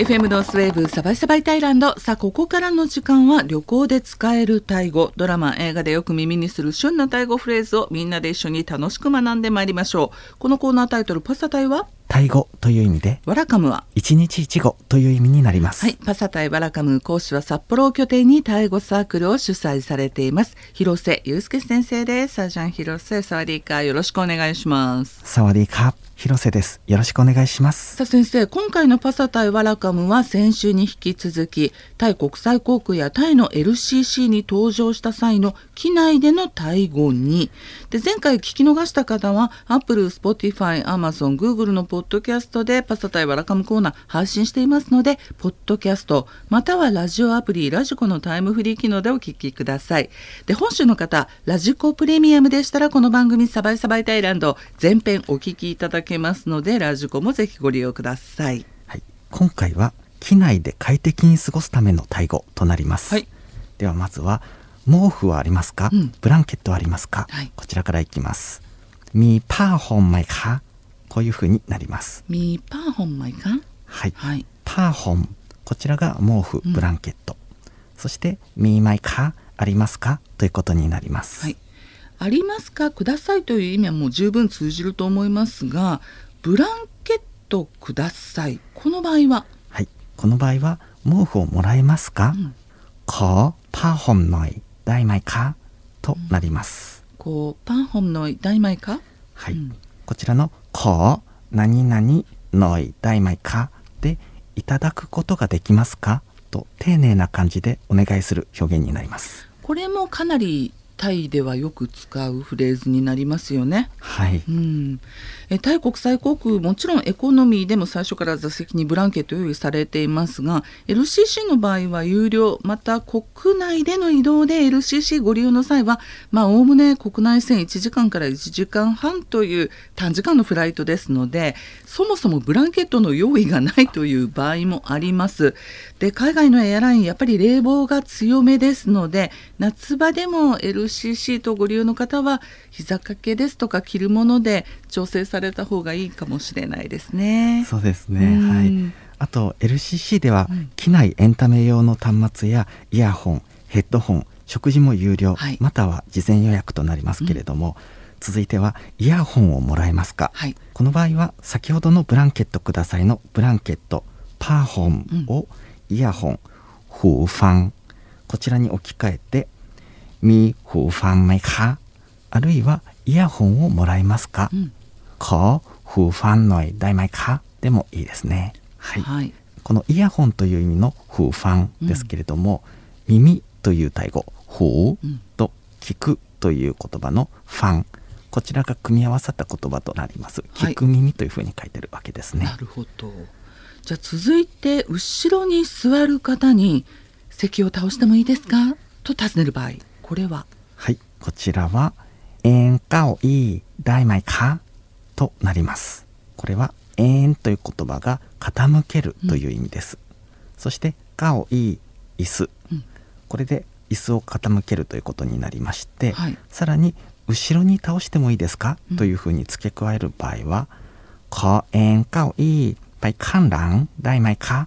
FM のスウェーブサバイサバイタイランド。さあここからの時間は旅行で使えるタイ語。ドラマ映画でよく耳にする旬なタイ語フレーズをみんなで一緒に楽しく学んでまいりましょう。このコーナータイトルパスタタイは？タイ語という意味でワラカムは？一日一語という意味になります。はいパサタイワラカム講師は札幌を拠点にタイ語サークルを主催されています。広瀬祐介先生です。サージャン広瀬。サワディーカーよろしくお願いします。サワディーカー広瀬です。よろしくお願いします。さあ先生今回のパサタイワラカムは先週に引き続きタイ国際航空やタイの LCC に登場した際の機内でのタイ語に。で前回聞き逃した方は Apple、Spotify、Amazon、Google のポポッドキャストでパスタ対わらかむコーナー配信していますので、ポッドキャスト、またはラジオアプリ、ラジコのタイムフリー機能でお聞きください。で、本州の方、ラジコプレミアムでしたら、この番組サバイサバイタイランド、全編お聞きいただけますので、ラジコもぜひご利用ください。はい、今回は、機内で快適に過ごすためのタイ語となります。はい、ではまずは、毛布はありますか、うん、ブランケットはありますか、はい、こちらからいきます。ミーパーホンマイカーこういうふうになります。ミパーホンマイカンはい、はい、パーホン。こちらが毛布、ブランケット、うん、そしてミーマイカありますか？ということになります。はい。ありますか？くださいという意味はもう十分通じると思いますがブランケットください。この場合は？はい。この場合は毛布をもらえますか、うん、こうパーホンのい大イカとなります、うん、こうパーホンのい大イカはい、うん、こちらのこう何々のいだいまいかでいただくことができますか？と丁寧な感じでお願いする表現になります。これもかなりタイではよく使うフレーズになりますよね。はいうん、えタイ国際航空もちろんエコノミーでも最初から座席にブランケット用意されていますが LCC の場合は有料また国内での移動で LCC ご利用の際はまあおおむね国内線1時間から1時間半という短時間のフライトですのでそもそもブランケットの用意がないという場合もあります。で海外のエアラインやっぱり冷房が強めですので夏場でも LCC とご利用の方は膝掛けですとか着るもので調整された方がいいかもしれないですね。そうですね。うん。はい。あと LCC ではうん。機内エンタメ用の端末やイヤホンヘッドホン食事も有料、はい。または事前予約となりますけれども、続いてはイヤホンをもらえますか、はい、この場合は先ほどのブランケットくださいのブランケットパーホンをイヤホン、フーファンこちらに置き換えてミフーファンメカあるいはイヤホンをもらえますか、うん。ขอフーファンノイダイマイカでもいいですね。はい、はい、このイヤホンという意味のフーファンですけれども、耳というタイ語フーうん。と聞くという言葉のファンこちらが組み合わさった言葉となります。はい。聞く耳というふうに書いてるわけですね、なるほど。じゃあ続いて後ろに座る方に席を倒してもいいですか？と尋ねる場合これは？はいこちらは「えんかおいい大いか」となります。これは「えん」という言葉が傾けるという意味です、うん、そして「かおい椅子」うん、これで椅子を傾けるということになりまして、はい、さらに「後ろに倒してもいいですか?」というふうに付け加える場合は「かえんかおいぱい観覧だいまいか」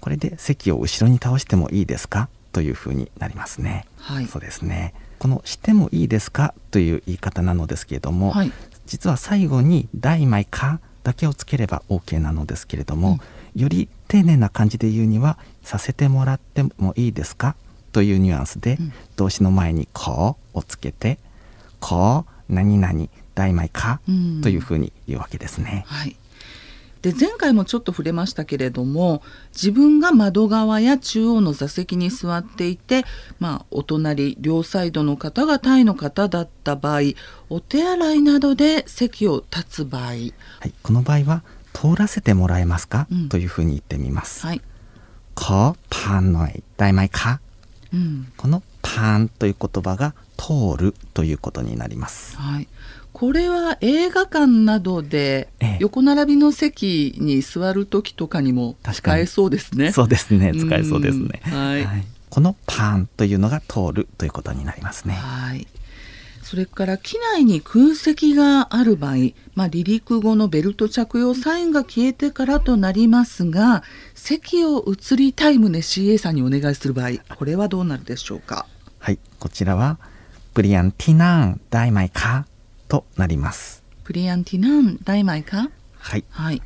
これで席を後ろに倒してもいいですか？というふうになりますね。はいそうですねこの「してもいいですか?」という言い方なのですけれども、はい実は最後に「大枚か」だけをつければ OK なのですけれども、より丁寧な感じで言うには「させてもらってもいいですか?」というニュアンスで、うん動詞の前に「こ」をつけて「こ何々大枚か」うんというふうに言うわけですね。はい、で前回もちょっと触れましたけれども自分が窓側や中央の座席に座っていて、まあ、お隣両サイドの方がタイの方だった場合お手洗いなどで席を立つ場合、はい、この場合は「通らせてもらえますか？うん。というふうに言ってみます。はい。こパンのい大枚か？うん。この「パン」という言葉が「通る」ということになります。はい、これは映画館などでええ横並びの席に座る時とかにも使えそうですね。そうですね使えそうですね。うんはいこの「パン」というのが「通る」ということになりますね。はい。それから機内に空席がある場合、まあ、離陸後のベルト着用サインが消えてからとなりますが席を移りたい旨 CA さんにお願いする場合これはどうなるでしょうか？はいこちらはプリアンティナンダイマイカとなります。プリアンティナンダイマイカはい、はい、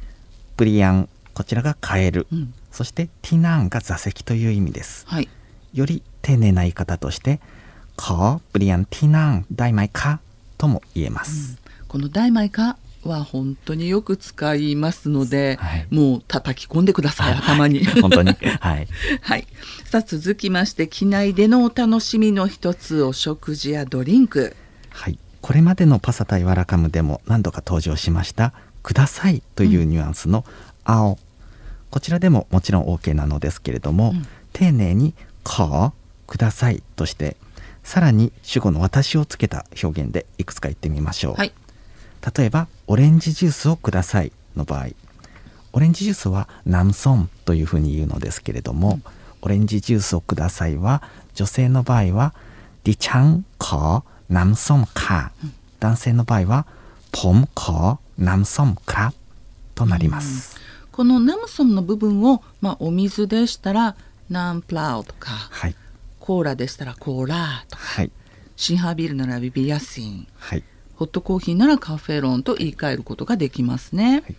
プリアンこちらがカエル、うん、そしてティナンが座席という意味です、はい、より丁寧な言い方としてかプリアンティナンダイマイカとも言えます、うん、このマイカは本当によく使いますので、はい。もう叩き込んでください頭に。本当に。はい。はい、さあ続きまして機内でのお楽しみの一つお食事やドリンク。はい、これまでのパサタイワラカムでも何度か登場しました「ください」というニュアンスの「青」こちらでももちろん OK なのですけれども、うん。丁寧に「かください」としてさらに主語の「私」をつけた表現でいくつか言ってみましょう、はい例えばオレンジジュースをくださいの場合。オレンジジュースはナムソンというふうに言うのですけれども、オレンジジュースをくださいは女性の場合はディチャンコナムソンカ、男性の場合はポムコナムソンクとなります、このナムソンの部分を、まあ、お水でしたらナンプラウとか、はい、コーラでしたらコーラとか、はい、シンハービールならビビアシン、はい、ホットコーヒーならカフェロンと言い換えることができますね。はい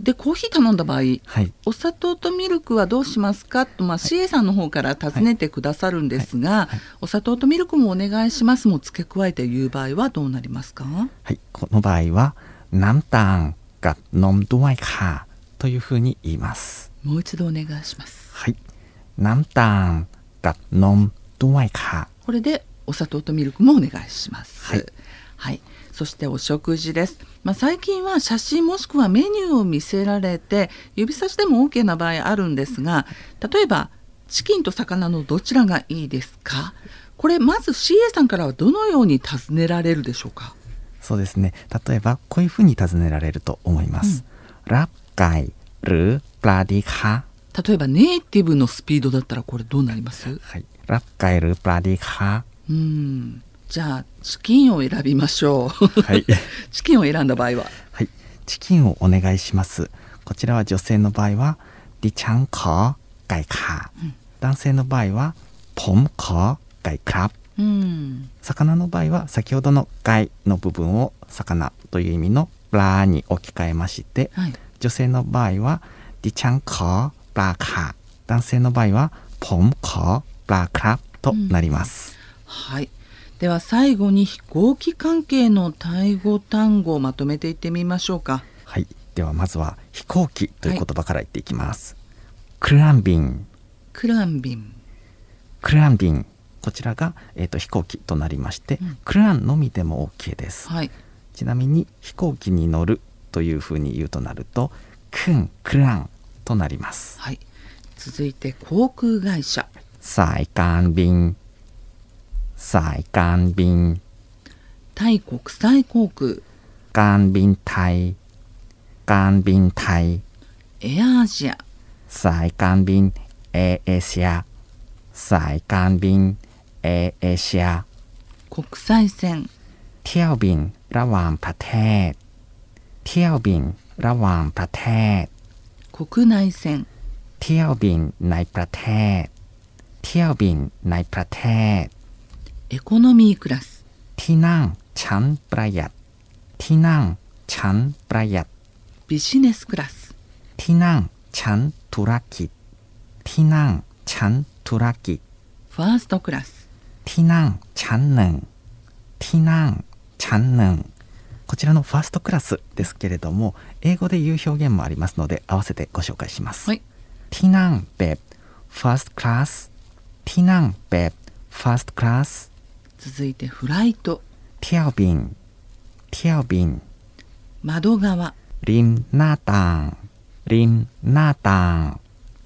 でコーヒー頼んだ場合、はい、お砂糖とミルクはどうしますか？と、まあ、CA さんの方から尋ねてくださるんですが、お砂糖とミルクもお願いしますも付け加えて言う場合はどうなりますか、はい、この場合は「南丹が飲んどいか」というふうに言います。もう一度お願いします。はい、南丹が飲んどいか。これでお砂糖とミルクもお願いします。はいはい。そしてお食事です、まあ、最近は写真もしくはメニューを見せられて指差しでも OK な場合あるんですが例えばチキンと魚のどちらがいいですか？これまず CA さんからはどのように尋ねられるでしょうか？そうですね。例えばこういうふうに尋ねられると思います、うん、ラッカイルプラディカ。例えばネイティブのスピードだったらこれどうなります？はい。ラッカイルプラディカ。うん。じゃあチキンを選びましょう。はい。チキンを選んだ場合は？はい。チキンをお願いします。こちらは女性の場合はディチャンカーガイカ、うん、男性の場合はポンカーガイクカうん、魚の場合は先ほどの「害」の部分を「魚」という意味の「ラ」に置き換えまして、はい、女性の場合は「ディチャンコラーカー」男性の場合は「ポンコラーカ」となります。うん、はい。では最後に飛行機関係のタイ語単語をまとめていってみましょうか。はい。ではまずは飛行機という言葉から言っていきます、はい、クランビン。クランビン。クランビン。こちらが、えーと、飛行機となりまして、うん、クランのみでも OK です、はい、ちなみに飛行機に乗るというふうに言うとなるとクンクランとなります、はい、続いて航空会社。サイカン便 สายการบิน タイ国際航空、 การบินไทย การบินไทย エアアジア、 สายการบินแอร์เอเชีย สายการบินแอร์เอเชีย 国際線、 เที่ยวบินระหว่างประเทศ เที่ยวบินระหว่างประเทศ 国内線、 เที่ยวบินในประเทศ เที่ยวบินในประเทศ エコノミークラス、 ที่นั่งชั้นประหยัด ที่นั่งชั้นประหยัด ビジネスクラス、 ที่นั่งชั้นธุรกิจ ที่นั่งชั้นธุรกิจ ファーストクラス、 ที่นั่งชั้นหนึ่ง ที่นั่งชั้นหนึ่งこちらのファーストクラスですけれども英語で言う表現もありますので合わせてご紹介します、はい。 ที่นั่งแบบ first class ที่นั่งแบบ first class 続いてフライト。跳便跳便窓側。リンナタン、リンナタン。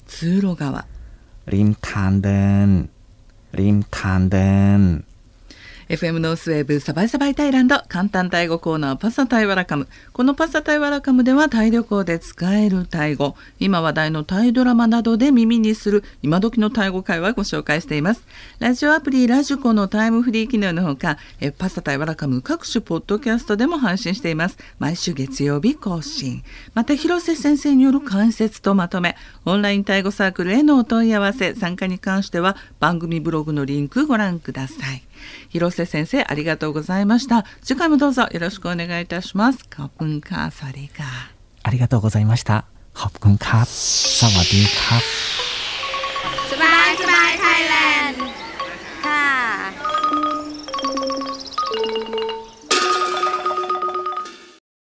通路側。林탄든林탄ン。FM ノースウェーブサバイサバイタイランド簡単タイ語コーナーパサタイワラカム。このパサタイワラカムではタイ旅行で使えるタイ語。今話題のタイドラマなどで耳にする今時のタイ語会話ご紹介しています。ラジオアプリラジコのタイムフリー機能のほかえパサタイワラカム各種ポッドキャストでも配信しています。毎週月曜日更新。また広瀬先生による解説とまとめ。オンラインタイ語サークルへのお問い合わせ参加に関しては番組ブログのリンクご覧ください。広瀬先生ありがとうございました。次回もどうぞよろしくお願いいたします。カプンカーサリカありがとうございました。カプンカーサワディーカー